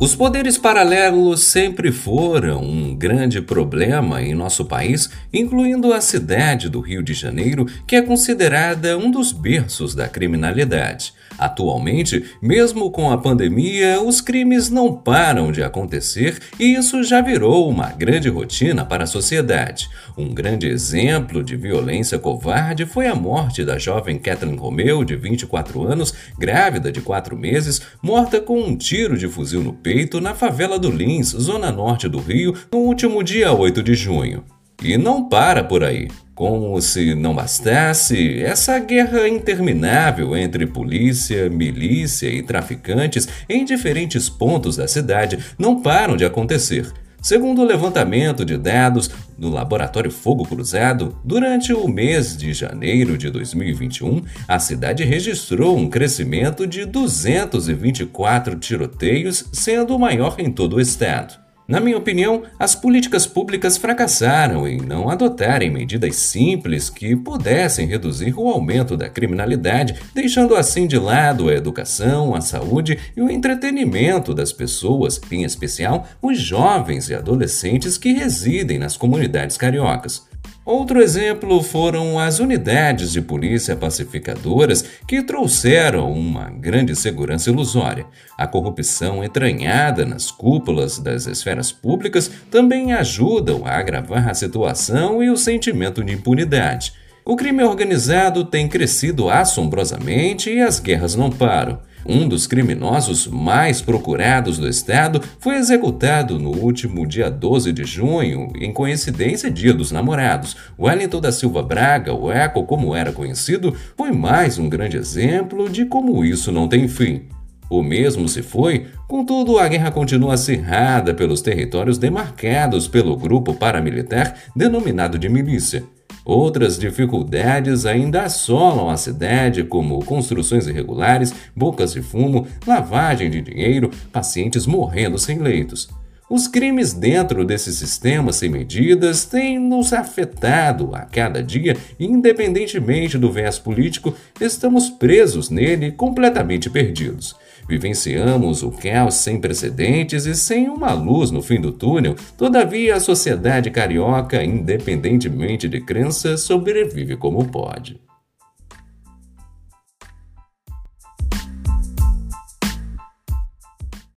Os poderes paralelos sempre foram um grande problema em nosso país, incluindo a cidade do Rio de Janeiro, que é considerada um dos berços da criminalidade. Atualmente, mesmo com a pandemia, os crimes não param de acontecer e isso já virou uma grande rotina para a sociedade. Um grande exemplo de violência covarde foi a morte da jovem Kathleen Romeu, de 24 anos, grávida de 4 meses, morta com um tiro de fuzil no peito na favela do Lins, zona norte do Rio, no último dia 8 de junho. E não para por aí. Como se não bastasse, essa guerra interminável entre polícia, milícia e traficantes em diferentes pontos da cidade não param de acontecer. Segundo o levantamento de dados do Laboratório Fogo Cruzado, durante o mês de janeiro de 2021, a cidade registrou um crescimento de 224 tiroteios, sendo o maior em todo o estado. Na minha opinião, as políticas públicas fracassaram em não adotarem medidas simples que pudessem reduzir o aumento da criminalidade, deixando assim de lado a educação, a saúde e o entretenimento das pessoas, em especial os jovens e adolescentes que residem nas comunidades cariocas. Outro exemplo foram as unidades de polícia pacificadoras que trouxeram uma grande segurança ilusória. A corrupção entranhada nas cúpulas das esferas públicas também ajudam a agravar a situação e o sentimento de impunidade. O crime organizado tem crescido assombrosamente e as guerras não param. Um dos criminosos mais procurados do estado foi executado no último dia 12 de junho, em coincidência Dia dos Namorados. Wellington da Silva Braga, o Eco como era conhecido, foi mais um grande exemplo de como isso não tem fim. O mesmo se foi, contudo, a guerra continua acirrada pelos territórios demarcados pelo grupo paramilitar denominado de milícia. Outras dificuldades ainda assolam a cidade, como construções irregulares, bocas de fumo, lavagem de dinheiro, pacientes morrendo sem leitos. Os crimes dentro desse sistema sem medidas têm nos afetado a cada dia, independentemente do viés político, estamos presos nele completamente perdidos. Vivenciamos o caos sem precedentes e sem uma luz no fim do túnel, todavia a sociedade carioca, independentemente de crença, sobrevive como pode.